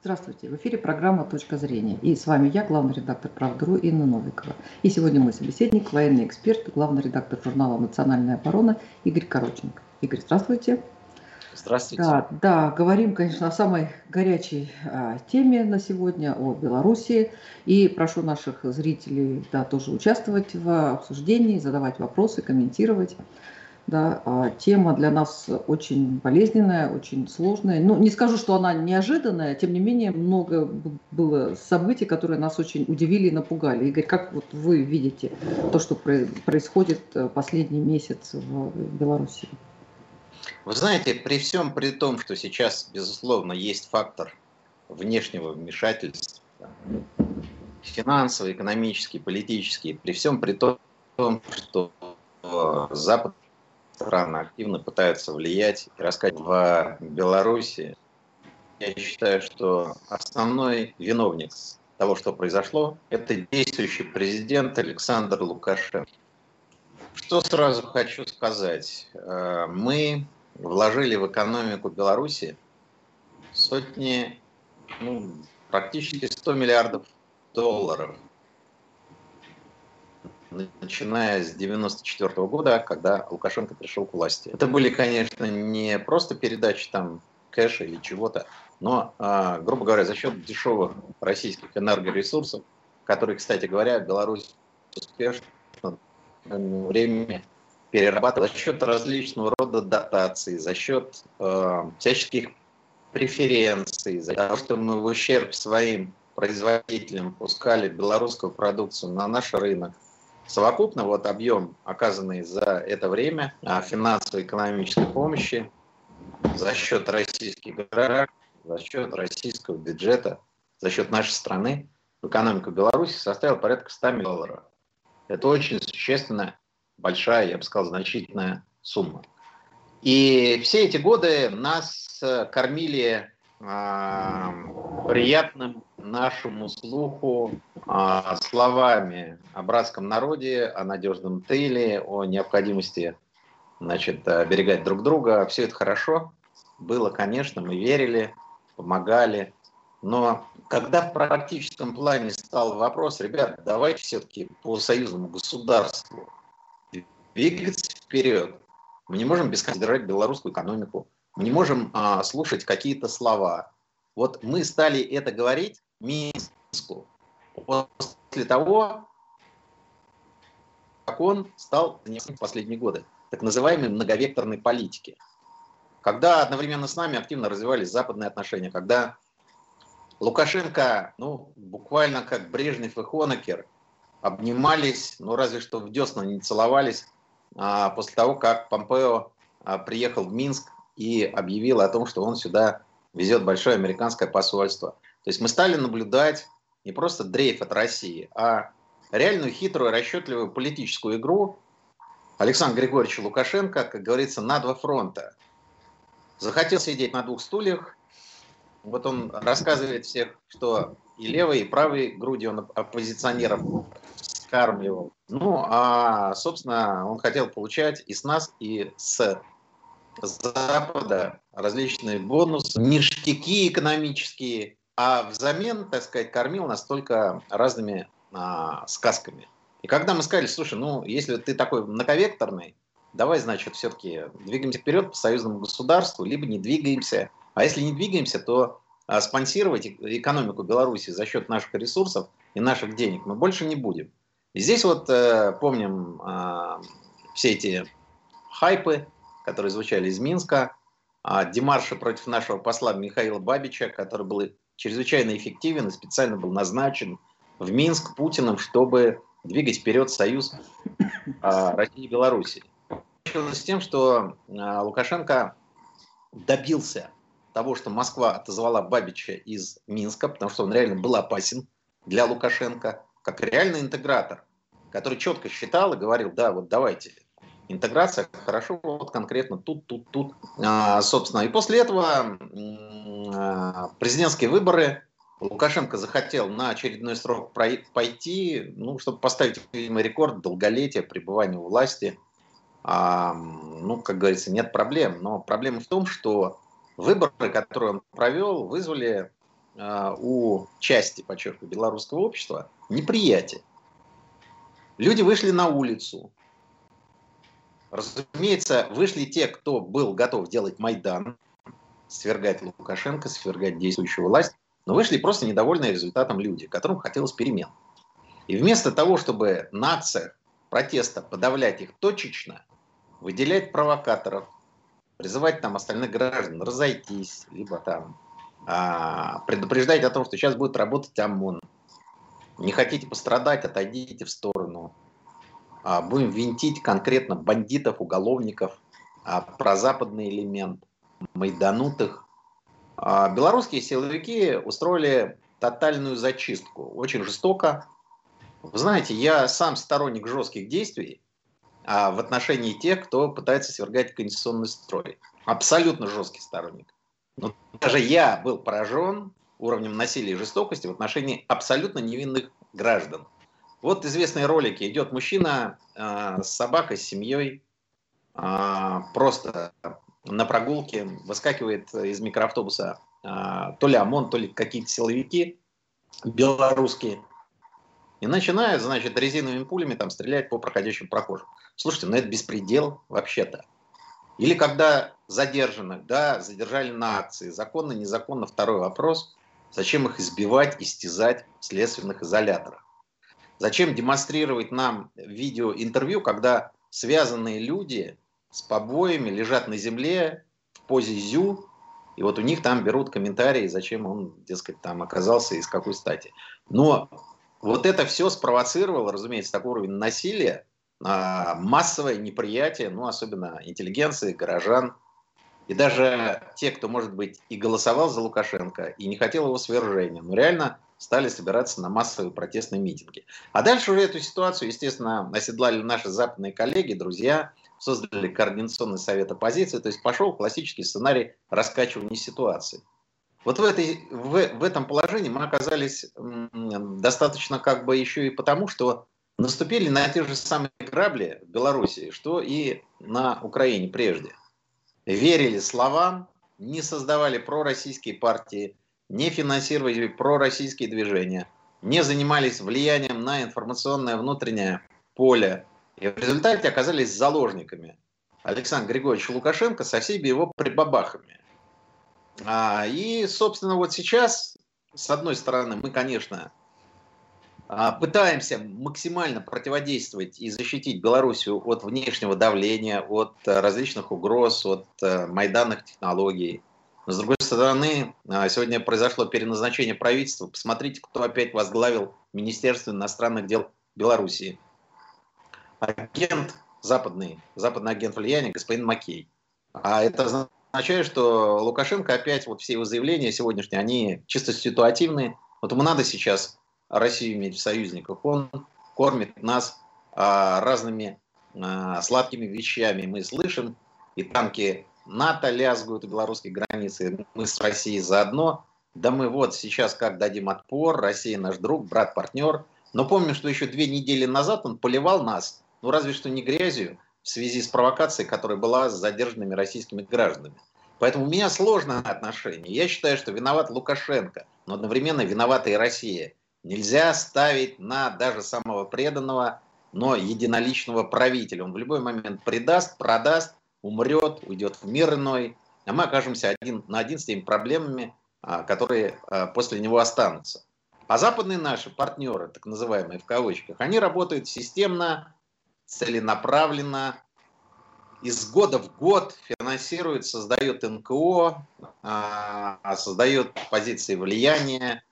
Здравствуйте, в эфире программа «Точка зрения». И с вами я, главный редактор «Правдру» Инна Новикова. И сегодня мой собеседник, военный эксперт, главный редактор журнала «Национальная оборона» Игорь Короченко. Игорь, здравствуйте. Здравствуйте. Да, да, говорим, конечно, о самой горячей а, теме на сегодня, о Беларуси. И прошу наших зрителей да, тоже участвовать в обсуждении, задавать вопросы, комментировать. Да, а тема для нас очень болезненная, очень сложная. Ну, не скажу, что она неожиданная, тем не менее, много было событий, которые нас очень удивили и напугали. Игорь, как вот вы видите то, что происходит э, последний месяц в Беларуси? Вы знаете, при всем при том, что сейчас, безусловно, есть фактор внешнего вмешательства, финансовый, экономический, политический, при всем при том, что Запад страны активно пытаются влиять и рассказать в Беларуси. Я считаю, что основной виновник того, что произошло, это действующий президент Александр Лукашенко. Что сразу хочу сказать. Э, мы вложили в экономику Беларуси сотни, ну, практически 100 миллиардов долларов начиная с 94 -го года, когда Лукашенко пришел к власти. Это были, конечно, не просто передачи там кэша или чего-то, но, а, грубо говоря, за счет дешевых российских энергоресурсов, которые, кстати говоря, Беларусь успешно времени перерабатывает за счет различного рода дотаций, за счет э, всяческих преференций, за того, что мы в ущерб своим производителям пускали белорусскую продукцию на наш рынок, Совокупно вот объем, оказанный за это время а, финансово-экономической помощи за счет российских граждан, за счет российского бюджета, за счет нашей страны в экономику Беларуси составил порядка 100 миллионов долларов. Это очень существенная, большая, я бы сказал, значительная сумма. И все эти годы нас э, кормили э, приятным нашему слуху э, словами о братском народе, о надежном тыле, о необходимости значит, оберегать друг друга. Все это хорошо было, конечно, мы верили, помогали. Но когда в практическом плане стал вопрос, ребят, давайте все-таки по союзному государству двигаться вперед. Мы не можем бесконечно белорусскую экономику, мы не можем а, слушать какие-то слова. Вот мы стали это говорить Минску после того, как он стал в последние годы так называемой многовекторной политики. Когда одновременно с нами активно развивались западные отношения, когда Лукашенко, ну, буквально как Брежнев и Хонекер, обнимались, ну, разве что в десна не целовались, а, после того, как Помпео а, приехал в Минск и объявил о том, что он сюда везет большое американское посольство. То есть мы стали наблюдать не просто дрейф от России, а реальную хитрую, расчетливую политическую игру Александра Григорьевича Лукашенко, как говорится, на два фронта. Захотел сидеть на двух стульях. Вот он рассказывает всех, что и левой, и правой грудью он оппозиционеров скармливал. Ну, а, собственно, он хотел получать и с нас, и с Запада различные бонусы, ништяки экономические, а взамен, так сказать, кормил нас только разными а, сказками. И когда мы сказали, слушай, ну, если ты такой многовекторный, давай, значит, все-таки двигаемся вперед по союзному государству, либо не двигаемся. А если не двигаемся, то а, спонсировать экономику Беларуси за счет наших ресурсов и наших денег мы больше не будем. И здесь вот э, помним э, все эти хайпы, которые звучали из Минска, э, демарши против нашего посла Михаила Бабича, который был чрезвычайно эффективен и специально был назначен в Минск Путиным, чтобы двигать вперед союз э, России и Беларуси. С тем, что э, Лукашенко добился того, что Москва отозвала Бабича из Минска, потому что он реально был опасен для Лукашенко как реальный интегратор, который четко считал и говорил, да, вот давайте, интеграция хорошо, вот конкретно тут, тут, тут. А, собственно, и после этого а, президентские выборы Лукашенко захотел на очередной срок пойти, ну, чтобы поставить, видимо, рекорд долголетия пребывания у власти. А, ну, как говорится, нет проблем. Но проблема в том, что выборы, которые он провел, вызвали у части, подчеркиваю, белорусского общества неприятие. Люди вышли на улицу. Разумеется, вышли те, кто был готов делать Майдан, свергать Лукашенко, свергать действующую власть, но вышли просто недовольные результатом люди, которым хотелось перемен. И вместо того, чтобы на акциях протеста подавлять их точечно, выделять провокаторов, призывать там остальных граждан разойтись, либо там а, предупреждать о том, что сейчас будет работать ОМОН. Не хотите пострадать, отойдите в сторону. А, будем винтить конкретно бандитов, уголовников, а, прозападный элемент, майданутых. А, белорусские силовики устроили тотальную зачистку, очень жестоко. Вы знаете, я сам сторонник жестких действий, в отношении тех, кто пытается свергать конституционный строй. Абсолютно жесткий сторонник. Но даже я был поражен уровнем насилия и жестокости в отношении абсолютно невинных граждан. Вот известные ролики. Идет мужчина э, с собакой, с семьей, э, просто на прогулке, выскакивает из микроавтобуса э, то ли ОМОН, то ли какие-то силовики белорусские. И начинают, значит, резиновыми пулями там стрелять по проходящим прохожим. Слушайте, ну это беспредел вообще-то. Или когда задержанных, да, задержали на акции, законно, незаконно, второй вопрос, зачем их избивать, истязать в следственных изоляторах? Зачем демонстрировать нам видеоинтервью, когда связанные люди с побоями лежат на земле в позе зю, и вот у них там берут комментарии, зачем он, дескать, там оказался и с какой стати. Но вот это все спровоцировало, разумеется, такой уровень насилия, а, массовое неприятие, ну, особенно интеллигенции, горожан, и даже те, кто, может быть, и голосовал за Лукашенко, и не хотел его свержения, но реально стали собираться на массовые протестные митинги. А дальше уже эту ситуацию, естественно, оседлали наши западные коллеги, друзья, создали Координационный совет оппозиции, то есть пошел классический сценарий раскачивания ситуации. Вот в, этой, в, в этом положении мы оказались достаточно как бы еще и потому, что наступили на те же самые грабли в Беларуси, что и на Украине прежде. Верили словам, не создавали пророссийские партии, не финансировали пророссийские движения, не занимались влиянием на информационное внутреннее поле. И в результате оказались заложниками Александра Григорьевича Лукашенко со всеми его прибабахами. А, и, собственно, вот сейчас, с одной стороны, мы, конечно, а, пытаемся максимально противодействовать и защитить Белоруссию от внешнего давления, от различных угроз, от э, майданных технологий. С другой стороны, а, сегодня произошло переназначение правительства. Посмотрите, кто опять возглавил Министерство иностранных дел Белоруссии. Агент западный, западный агент влияния, господин Макей. А это означает, что Лукашенко опять, вот все его заявления сегодняшние, они чисто ситуативные. Вот ему надо сейчас Россию иметь в союзниках. Он кормит нас а, разными а, сладкими вещами. Мы слышим, и танки НАТО лязгают у белорусской границы, мы с Россией заодно. Да мы вот сейчас как дадим отпор, Россия наш друг, брат, партнер. Но помню, что еще две недели назад он поливал нас, ну разве что не грязью, в связи с провокацией, которая была с задержанными российскими гражданами. Поэтому у меня сложное отношение. Я считаю, что виноват Лукашенко, но одновременно виновата и Россия. Нельзя ставить на даже самого преданного, но единоличного правителя. Он в любой момент предаст, продаст, умрет, уйдет в мир иной, а мы окажемся один на один с теми проблемами, а, которые а, после него останутся. А западные наши партнеры, так называемые в кавычках, они работают системно, целенаправленно, из года в год финансируют, создают НКО, а, создают позиции влияния,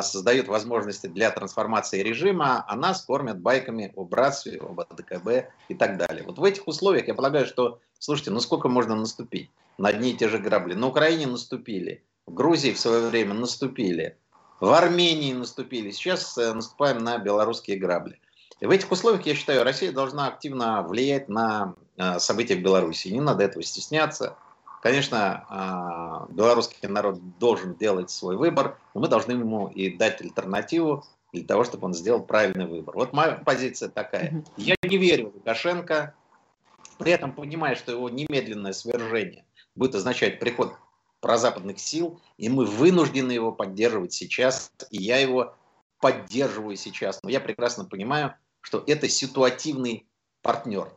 создают возможности для трансформации режима, а нас кормят байками о братстве, об АДКБ и так далее. Вот в этих условиях я полагаю, что, слушайте, ну сколько можно наступить на одни и те же грабли? На Украине наступили, в Грузии в свое время наступили, в Армении наступили, сейчас э, наступаем на белорусские грабли. И в этих условиях, я считаю, Россия должна активно влиять на э, события в Беларуси. Не надо этого стесняться. Конечно, а, белорусский народ должен делать свой выбор, но мы должны ему и дать альтернативу для того, чтобы он сделал правильный выбор. Вот моя позиция такая. Я не верю в Лукашенко, при этом понимаю, что его немедленное свержение будет означать приход прозападных сил, и мы вынуждены его поддерживать сейчас, и я его поддерживаю сейчас. Но я прекрасно понимаю, что это ситуативный партнер,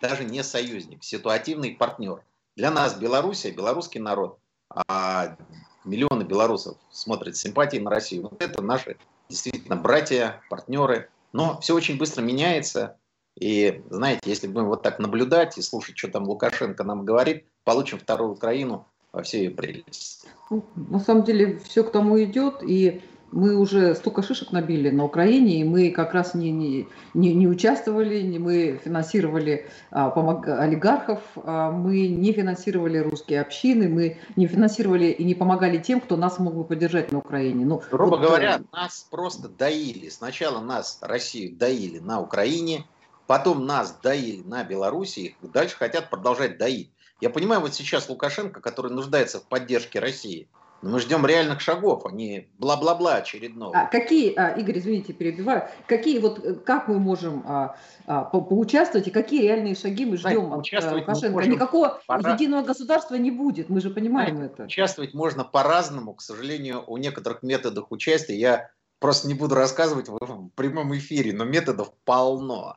даже не союзник, ситуативный партнер. Для нас Белоруссия, белорусский народ, а миллионы белорусов смотрят с симпатией на Россию. Вот это наши действительно братья, партнеры. Но все очень быстро меняется. И, знаете, если будем вот так наблюдать и слушать, что там Лукашенко нам говорит, получим вторую Украину во всей ее прелести. Ну, на самом деле все к тому идет, и мы уже столько шишек набили на Украине, и мы как раз не, не, не, не участвовали, не мы финансировали а, помог, олигархов, а, мы не финансировали русские общины, мы не финансировали и не помогали тем, кто нас мог бы поддержать на Украине. Ну, Грубо вот, э, говоря, нас просто доили. Сначала нас, Россию, доили на Украине, потом нас доили на Белоруссии, дальше хотят продолжать доить. Я понимаю, вот сейчас Лукашенко, который нуждается в поддержке России – но мы ждем реальных шагов, а не бла-бла-бла очередного. А какие, а, Игорь, извините, перебиваю, какие вот, э, как мы можем а, а, по поучаствовать и какие реальные шаги мы ждем Знаете, от а, Лукашенко? Никакого пора... единого государства не будет, мы же понимаем Знаете, это. Участвовать можно по-разному, к сожалению, у некоторых методов участия я просто не буду рассказывать в прямом эфире, но методов полно.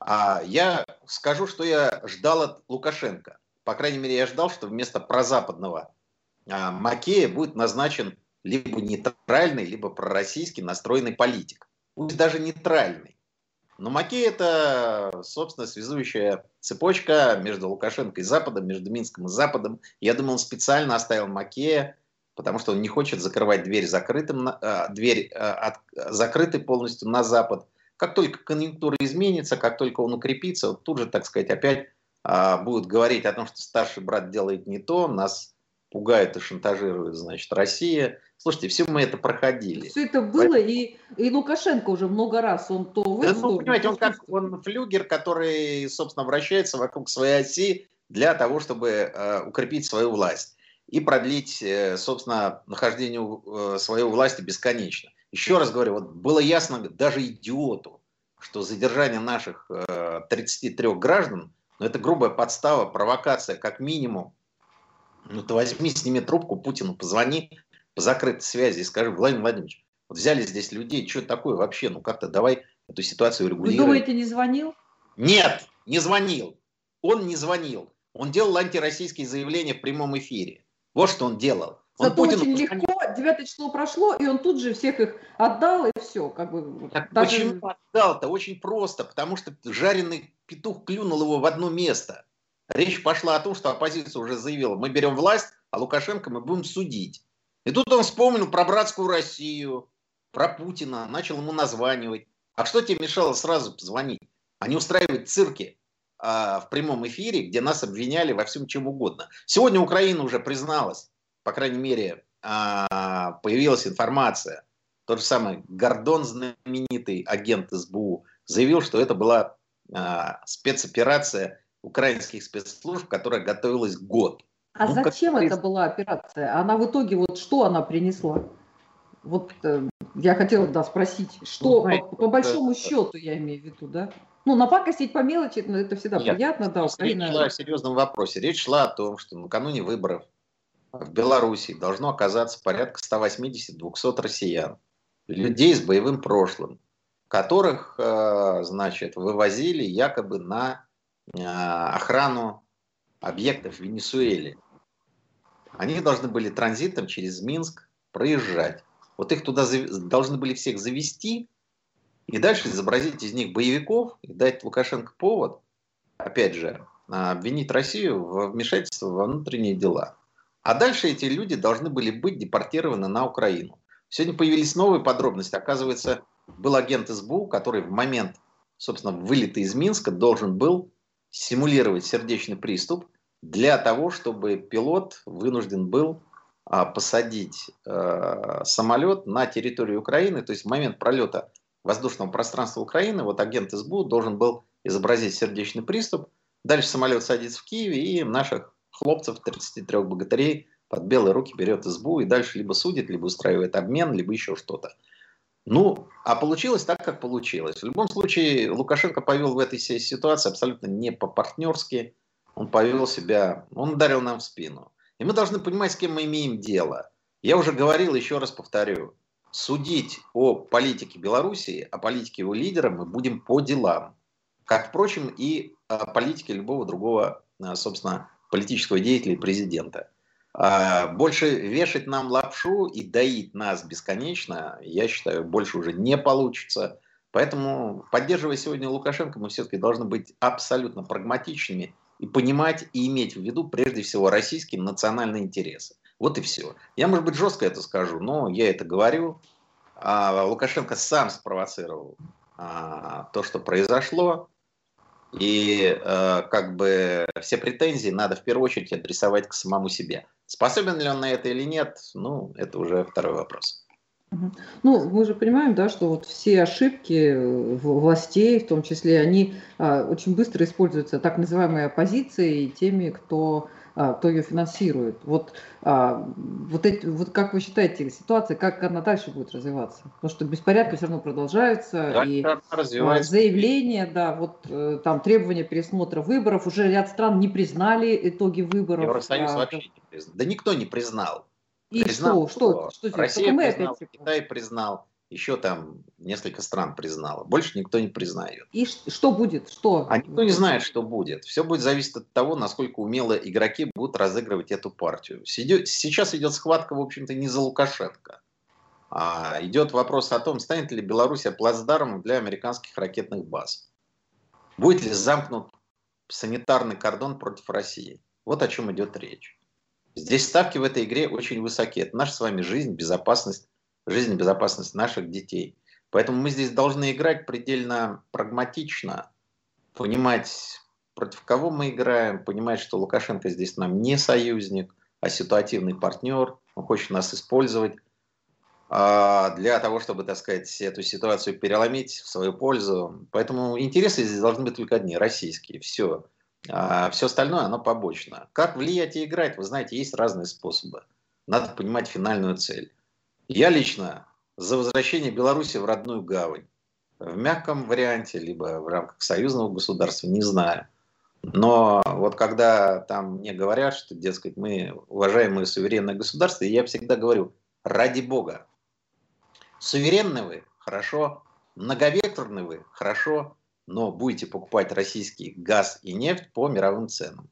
А я скажу, что я ждал от Лукашенко. По крайней мере, я ждал, что вместо прозападного а, Макея будет назначен либо нейтральный, либо пророссийский настроенный политик. Пусть даже нейтральный. Но Макей это, собственно, связующая цепочка между Лукашенко и Западом, между Минском и Западом. Я думаю, он специально оставил Макея, потому что он не хочет закрывать дверь закрытым, э, дверь э, от, закрытой полностью на Запад. Как только конъюнктура изменится, как только он укрепится, вот тут же, так сказать, опять э, будут говорить о том, что старший брат делает не то, нас пугает и шантажирует, значит, Россия. Слушайте, все мы это проходили. Все это было, Поэтому... и, и Лукашенко уже много раз, он то в да, ну, понимаете, он как он флюгер, который, собственно, вращается вокруг своей оси для того, чтобы э, укрепить свою власть и продлить, э, собственно, нахождение э, своей власти бесконечно. Еще раз говорю, вот было ясно даже идиоту, что задержание наших э, 33 граждан, ну, это грубая подстава, провокация, как минимум, ну ты возьми, сними трубку Путину, позвони по закрытой связи и скажи, Владимир Владимирович, вот взяли здесь людей, что такое вообще, ну как-то давай эту ситуацию регулировать. Вы думаете, не звонил? Нет, не звонил. Он не звонил. Он делал антироссийские заявления в прямом эфире. Вот что он делал. Он Зато Путину очень легко, 9 число прошло, и он тут же всех их отдал, и все. Как бы, так даже... Почему отдал-то? Очень просто, потому что жареный петух клюнул его в одно место. Речь пошла о том, что оппозиция уже заявила, мы берем власть, а Лукашенко мы будем судить. И тут он вспомнил про братскую Россию, про Путина, начал ему названивать. А что тебе мешало сразу позвонить, а не устраивать цирки а, в прямом эфире, где нас обвиняли во всем чем угодно? Сегодня Украина уже призналась, по крайней мере, а, появилась информация. Тот же самый Гордон, знаменитый агент СБУ, заявил, что это была а, спецоперация украинских спецслужб, которая готовилась год. А ну, зачем как... это была операция? Она в итоге, вот что она принесла? Вот э, я хотела, да, спросить, что ну, знаете, по, по большому это... счету я имею в виду, да? Ну, напакостить по мелочи, ну, это всегда Нет, приятно, да. Украина... Речь шла о серьезном вопросе. Речь шла о том, что накануне выборов в Беларуси должно оказаться порядка 180-200 россиян, людей с боевым прошлым, которых, э, значит, вывозили якобы на а, охрану объектов в Венесуэле. Они должны были транзитом через Минск проезжать. Вот их туда должны были всех завести и дальше изобразить из них боевиков и дать Лукашенко повод, опять же, обвинить Россию в вмешательство во внутренние дела. А дальше эти люди должны были быть депортированы на Украину. Сегодня появились новые подробности. Оказывается, был агент СБУ, который в момент, собственно, вылета из Минска должен был симулировать сердечный приступ для того, чтобы пилот вынужден был а, посадить а, самолет на территорию Украины, то есть в момент пролета воздушного пространства Украины, вот агент СБУ должен был изобразить сердечный приступ, дальше самолет садится в Киеве, и наших хлопцев, 33 богатырей, под белые руки берет СБУ и дальше либо судит, либо устраивает обмен, либо еще что-то. Ну, а получилось так, как получилось. В любом случае, Лукашенко повел в этой ситуации абсолютно не по-партнерски. Он повел себя, он ударил нам в спину. И мы должны понимать, с кем мы имеем дело. Я уже говорил, еще раз повторю, судить о политике Белоруссии, о политике его лидера мы будем по делам. Как, впрочем, и о политике любого другого, э, собственно, политического деятеля и президента. А, больше вешать нам лапшу и доить нас бесконечно, я считаю, больше уже не получится. Поэтому, поддерживая сегодня Лукашенко, мы все-таки должны быть абсолютно прагматичными и понимать и иметь в виду прежде всего российские национальные интересы. Вот и все. Я, может быть, жестко это скажу, но я это говорю. А Лукашенко сам спровоцировал а, то, что произошло. И э, как бы все претензии надо в первую очередь адресовать к самому себе. Способен ли он на это или нет, ну, это уже второй вопрос. Ну, мы же понимаем, да, что вот все ошибки э, властей, в том числе, они а, очень быстро используются так называемой оппозицией и теми, кто, кто ее финансирует. Вот, а, вот, эти, вот как вы считаете, ситуация, как она дальше будет развиваться? Потому что беспорядки все равно продолжаются, да, и а, заявления, да, вот э, там требования пересмотра выборов, уже ряд стран не признали итоги выборов. Евросоюз а, вообще не признал. Да никто не признал. И признал, что, что, что Россия признала, опять... Китай признал, еще там несколько стран признало. Больше никто не признает. И что будет? Что? А никто не знает, что будет. Все будет зависеть от того, насколько умело игроки будут разыгрывать эту партию. Сейчас идет схватка, в общем-то, не за Лукашенко. А идет вопрос о том, станет ли Белоруссия плацдармом для американских ракетных баз. Будет ли замкнут санитарный кордон против России. Вот о чем идет речь. Здесь ставки в этой игре очень высоки. Это наша с вами жизнь, безопасность, жизнь и безопасность наших детей. Поэтому мы здесь должны играть предельно прагматично, понимать, против кого мы играем, понимать, что Лукашенко здесь нам не союзник, а ситуативный партнер, он хочет нас использовать а, для того, чтобы, так сказать, эту ситуацию переломить в свою пользу. Поэтому интересы здесь должны быть только одни, российские, все. А все остальное, оно побочно. Как влиять и играть, вы знаете, есть разные способы. Надо понимать финальную цель. Я лично за возвращение Беларуси в родную гавань. В мягком варианте, либо в рамках союзного государства, не знаю. Но вот когда там мне говорят, что, дескать, мы уважаемое суверенное государство, я всегда говорю, ради бога, суверенны вы, хорошо, многовекторны вы, хорошо, но будете покупать российский газ и нефть по мировым ценам.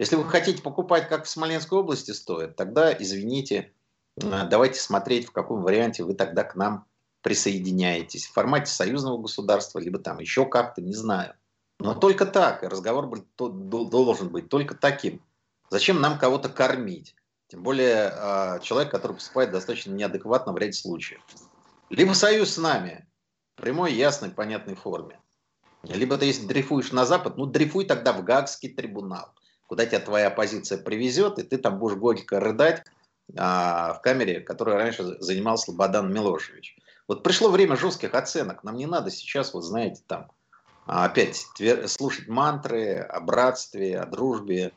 Если вы хотите покупать, как в Смоленской области стоит, тогда, извините, давайте смотреть, в каком варианте вы тогда к нам присоединяетесь. В формате союзного государства, либо там еще как-то, не знаю. Но только так, и разговор должен быть только таким. Зачем нам кого-то кормить? Тем более э, человек, который поступает достаточно неадекватно в ряде случаев. Либо союз с нами, в прямой, ясной, понятной форме. Либо ты, если дрейфуешь на Запад, ну дрейфуй тогда в Гаагский трибунал, куда тебя твоя оппозиция привезет, и ты там будешь горько рыдать а, в камере, которую раньше занимал Слободан Милошевич. Вот пришло время жестких оценок. Нам не надо сейчас, вот знаете, там опять слушать мантры о братстве, о дружбе.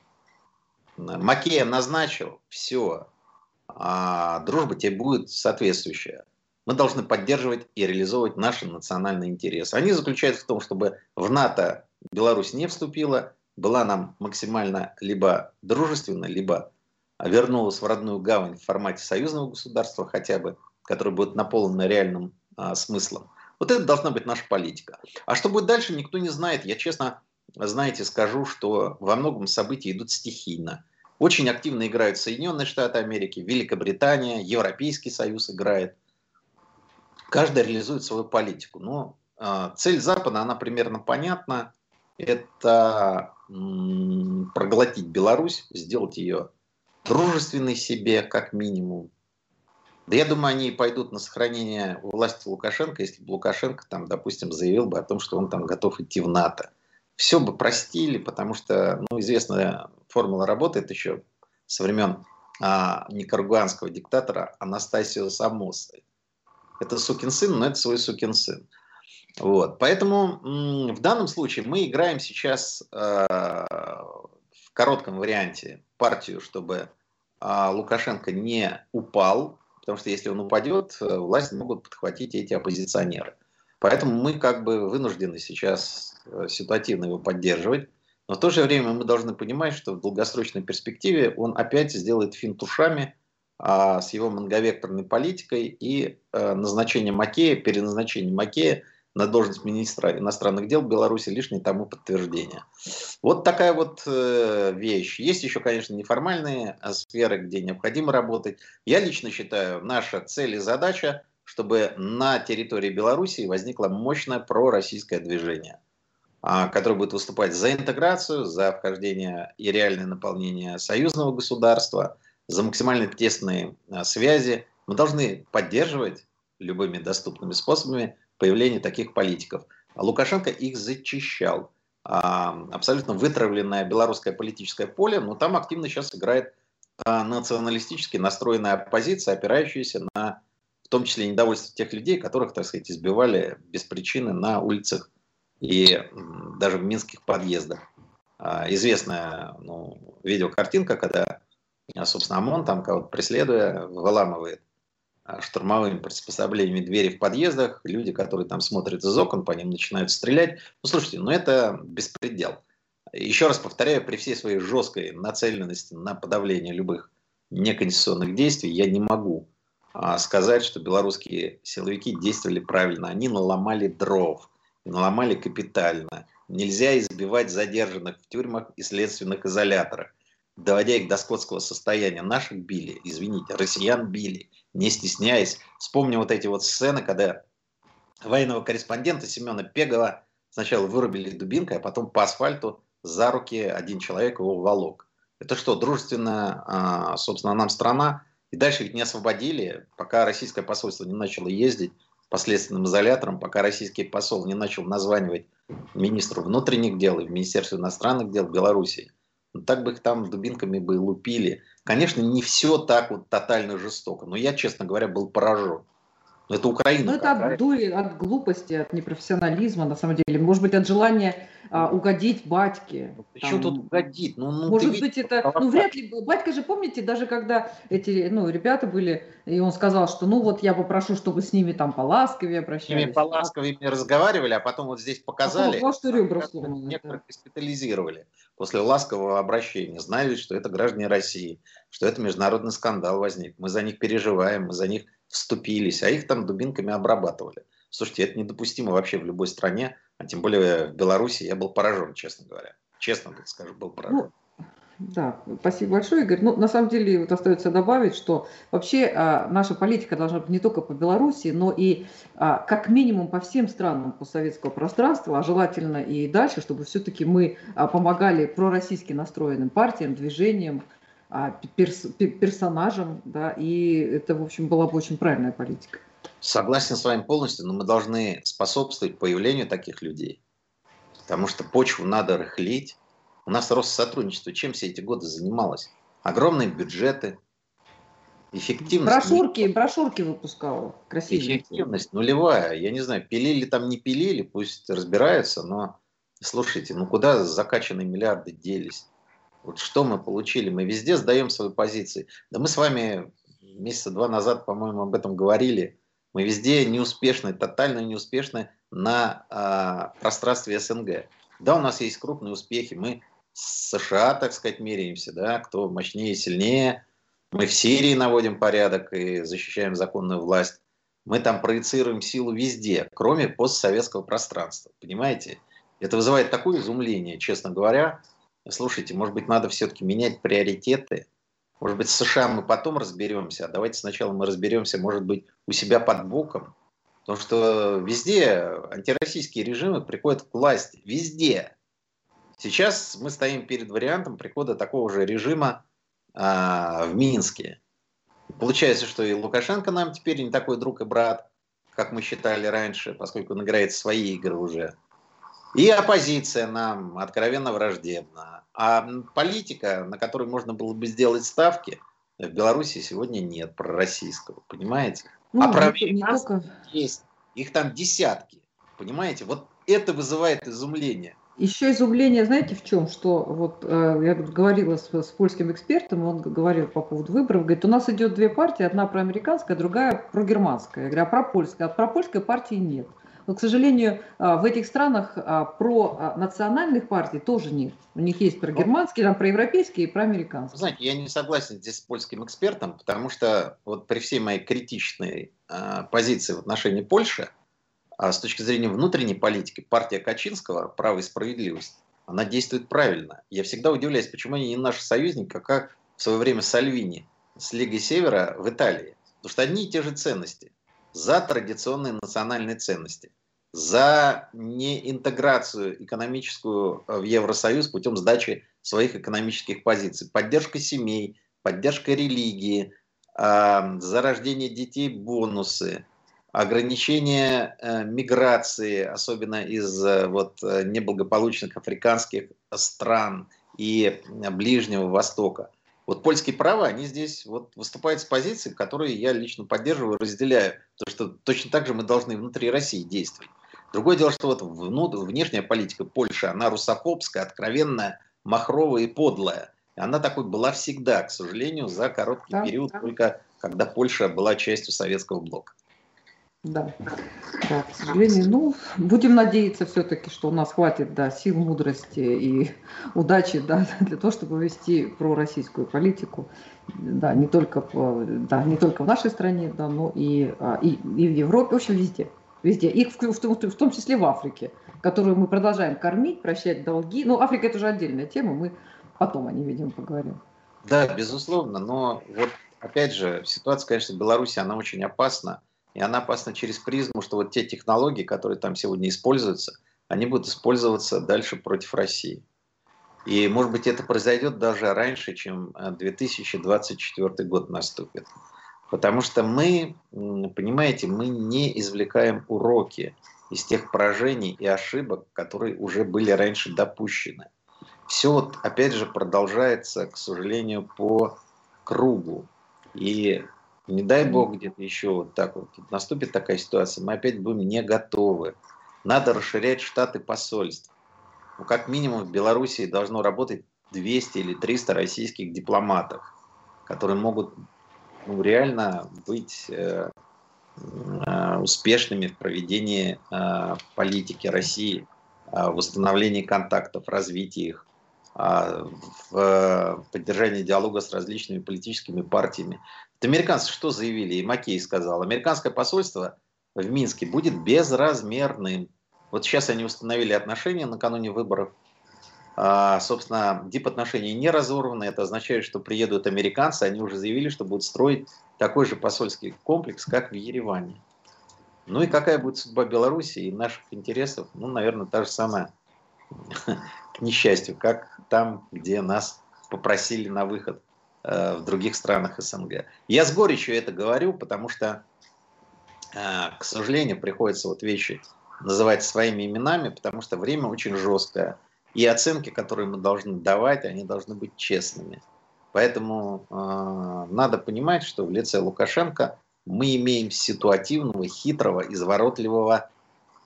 Макея назначил, все. А дружба тебе будет соответствующая мы должны поддерживать и реализовывать наши национальные интересы. Они заключаются в том, чтобы в НАТО Беларусь не вступила, была нам максимально либо дружественна, либо вернулась в родную гавань в формате союзного государства хотя бы, которое будет наполнено реальным а, смыслом. Вот это должна быть наша политика. А что будет дальше, никто не знает. Я честно, знаете, скажу, что во многом события идут стихийно. Очень активно играют Соединенные Штаты Америки, Великобритания, Европейский Союз играет – каждый реализует свою политику. Но э, цель Запада, она примерно понятна. Это м, проглотить Беларусь, сделать ее дружественной себе, как минимум. Да я думаю, они пойдут на сохранение власти Лукашенко, если бы Лукашенко, там, допустим, заявил бы о том, что он там готов идти в НАТО. Все бы простили, потому что, ну, известная формула работает еще со времен а, никарагуанского диктатора Анастасио Самосы. Это сукин сын, но это свой сукин сын. Вот. Поэтому в данном случае мы играем сейчас э, в коротком варианте партию, чтобы Лукашенко не упал, потому что если он упадет, э, власть могут подхватить эти оппозиционеры. Поэтому мы как бы вынуждены сейчас э, ситуативно его поддерживать, Но в то же время мы должны понимать, что в долгосрочной перспективе он опять сделает финт ушами а, с его многовекторной политикой и а, назначением Макея, переназначением Макея на должность министра иностранных дел Беларуси лишнее тому подтверждение. Вот такая вот э, вещь. Есть еще, конечно, неформальные сферы, где необходимо работать. Я лично считаю, наша цель и задача, чтобы на территории Беларуси возникло мощное пророссийское движение – а, который будет выступать за интеграцию, за вхождение и реальное наполнение союзного государства, за максимально тесные а, связи. Мы должны поддерживать любыми доступными способами появление таких политиков. А Лукашенко их зачищал. Абсолютно вытравленное белорусское политическое поле, но там активно сейчас играет националистически настроенная оппозиция, опирающаяся на, в том числе, недовольство тех людей, которых, так сказать, избивали без причины на улицах и даже в минских подъездах. А, известная ну, видеокартинка, когда, а, собственно, ОМОН там кого-то преследуя, выламывает а, штурмовыми приспособлениями двери в подъездах, люди, которые там смотрят из окон, по ним начинают стрелять. Ну, слушайте, ну это беспредел. Еще раз повторяю, при всей своей жесткой нацеленности на подавление любых неконституционных действий, я не могу сказать, что белорусские силовики действовали правильно. Они наломали дров наломали капитально. Нельзя избивать задержанных в тюрьмах и следственных изоляторах, доводя их до скотского состояния. Наших били, извините, россиян били, не стесняясь. Вспомню вот эти вот сцены, когда военного корреспондента Семена Пегова сначала вырубили дубинкой, а потом по асфальту за руки один человек его волок. Это что, дружественная, собственно, нам страна? И дальше ведь не освободили, пока российское посольство не начало ездить последственным изолятором, пока российский посол не начал названивать министру внутренних дел и в Министерстве иностранных дел Белоруссии. Так бы их там дубинками бы и лупили. Конечно, не все так вот тотально жестоко, но я, честно говоря, был поражен. Но это Украина. Ну, это от дури, от глупости, от непрофессионализма, на самом деле. Может быть, от желания а, угодить батьке. Ну, Почему тут угодить? Ну, ну, Может быть, это... Ну, вряд ли... Батька же, помните, даже когда эти ну, ребята были, и он сказал, что ну вот я попрошу, чтобы с ними там поласковее обращались. С ними поласковее разговаривали, а потом вот здесь показали. А потом, что ребра сломаны. Некоторых госпитализировали после ласкового обращения. Знали, что это граждане России, что это международный скандал возник. Мы за них переживаем, мы за них вступились, а их там дубинками обрабатывали. Слушайте, это недопустимо вообще в любой стране, а тем более в Беларуси. Я был поражен, честно говоря. Честно так скажу, был поражен. Ну, да, спасибо большое, Игорь. Ну, на самом деле, вот остается добавить, что вообще а, наша политика должна быть не только по Беларуси, но и а, как минимум по всем странам постсоветского пространства, а желательно и дальше, чтобы все-таки мы а, помогали пророссийски настроенным партиям, движениям, перс, персонажам, да, и это, в общем, была бы очень правильная политика. Согласен с вами полностью, но мы должны способствовать появлению таких людей, потому что почву надо рыхлить. У нас рост сотрудничества. Чем все эти годы занималась? Огромные бюджеты, эффективность. Брошюрки, брошюрки выпускала, красивые. Эффективность нулевая. Я не знаю, пилили там, не пилили, пусть разбираются, но слушайте, ну куда закачанные миллиарды делись? Вот что мы получили? Мы везде сдаем свои позиции. Да мы с вами месяца два назад, по-моему, об этом говорили. Мы везде неуспешны, тотально неуспешны на э, пространстве СНГ. Да, у нас есть крупные успехи. Мы с США, так сказать, меряемся, да, кто мощнее и сильнее. Мы в Сирии наводим порядок и защищаем законную власть. Мы там проецируем силу везде, кроме постсоветского пространства. Понимаете? Это вызывает такое изумление, честно говоря. Слушайте, может быть, надо все-таки менять приоритеты. Может быть, с США мы потом разберемся, а давайте сначала мы разберемся, может быть, у себя под боком. Потому что везде антироссийские режимы приходят к власти. Везде. Сейчас мы стоим перед вариантом прихода такого же режима а, в Минске. Получается, что и Лукашенко нам теперь не такой друг и брат, как мы считали раньше, поскольку он играет свои игры уже. И оппозиция нам откровенно враждебна. А политика, на которой можно было бы сделать ставки, в Беларуси сегодня нет пророссийского, понимаете? Ну, а про только... есть. Их там десятки. Понимаете? Вот это вызывает изумление. Еще изумление, знаете, в чем? Что вот э, я говорила с, с польским экспертом, он говорил по поводу выборов, говорит, у нас идет две партии, одна проамериканская, другая прогерманская. Я говорю, а про польская? А про польской партии нет. Но, к сожалению, а, в этих странах а, про национальных партий тоже нет. У них есть про германские, там, про европейские и про американские. Знаете, я не согласен здесь с польским экспертом, потому что вот при всей моей критичной позиции в отношении Польши, с точки зрения внутренней политики, партия Качинского «Право и справедливость», она действует правильно. Я всегда удивляюсь, почему они не наши союзники, как в свое время Сальвини с Лигой Севера в Италии. Потому что одни и те же ценности. За традиционные национальные ценности. За неинтеграцию экономическую в Евросоюз путем сдачи своих экономических позиций. Поддержка семей, поддержка религии, за рождение детей бонусы, ограничение э, миграции, особенно из э, вот, э, неблагополучных африканских стран и Ближнего Востока. Вот польские права, они здесь вот выступают с позиции, которые я лично поддерживаю разделяю. Потому что точно так же мы должны внутри России действовать. Другое дело, что вот внешняя политика Польши, она русофобская, откровенная, махровая и подлая. Она такой была всегда, к сожалению, за короткий да, период, да. только когда Польша была частью советского блока. Да. да, к сожалению. Ну, будем надеяться все-таки, что у нас хватит да, сил, мудрости и удачи да, для того, чтобы вести пророссийскую политику. Да, не только, да, не только в нашей стране, да, но и, а, и, и в Европе, в общем, везде. Везде. И в, в, в, в том числе в Африке, которую мы продолжаем кормить, прощать долги. Ну, Африка это уже отдельная тема, мы потом о ней, видимо, поговорим. Да, безусловно, но вот опять же, ситуация, конечно, в Беларуси, она очень опасна и она опасна через призму, что вот те технологии, которые там сегодня используются, они будут использоваться дальше против России. И, может быть, это произойдет даже раньше, чем 2024 э, год наступит. Потому что мы, понимаете, мы не извлекаем уроки из тех поражений и ошибок, которые уже были раньше допущены. Все вот, опять же, продолжается, к сожалению, по кругу. И не дай бог где-то еще вот так вот наступит такая ситуация, мы опять будем не готовы. Надо расширять штаты посольств. Ну, как минимум в Беларуси должно работать 200 или 300 российских дипломатов, которые могут ну, реально быть э, э, успешными в проведении э, политики России, э, восстановлении контактов, развитии их, э, в поддержании диалога с различными политическими партиями. Вот американцы что заявили? И Макей сказал, американское посольство в Минске будет безразмерным. Вот сейчас они установили отношения накануне выборов. А, собственно, дипотношения не разорваны. Это означает, что приедут американцы. Они уже заявили, что будут строить такой же посольский комплекс, как в Ереване. Ну и какая будет судьба Беларуси и наших интересов? Ну, наверное, та же самая, к несчастью, как там, где нас попросили на выход Э, в других странах СНГ. Я с горечью это говорю, потому что, э, к сожалению, приходится вот вещи называть своими именами, потому что время очень жесткое. И оценки, которые мы должны давать, они должны быть честными. Поэтому э, надо понимать, что в лице Лукашенко мы имеем ситуативного, хитрого, изворотливого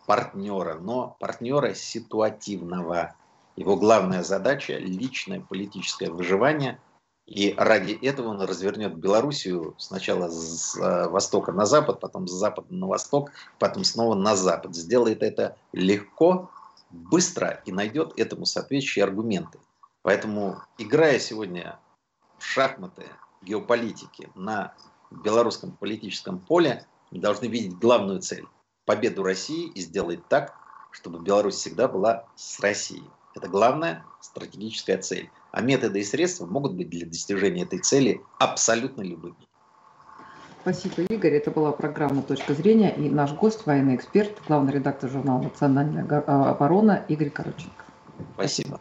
партнера, но партнера ситуативного. Его главная задача – личное политическое выживание – и ради этого он развернет Белоруссию сначала с э, востока на запад, потом с запада на восток, потом снова на запад. Сделает это легко, быстро и найдет этому соответствующие аргументы. Поэтому, играя сегодня в шахматы геополитики на белорусском политическом поле, мы должны видеть главную цель – победу России и сделать так, чтобы Беларусь всегда была с Россией. Это главная стратегическая цель. А методы и средства могут быть для достижения этой цели абсолютно любыми. Спасибо, Игорь. Это была программа «Точка зрения» и наш гость, военный эксперт, главный редактор журнала «Национальная оборона» Игорь Короченко. Спасибо.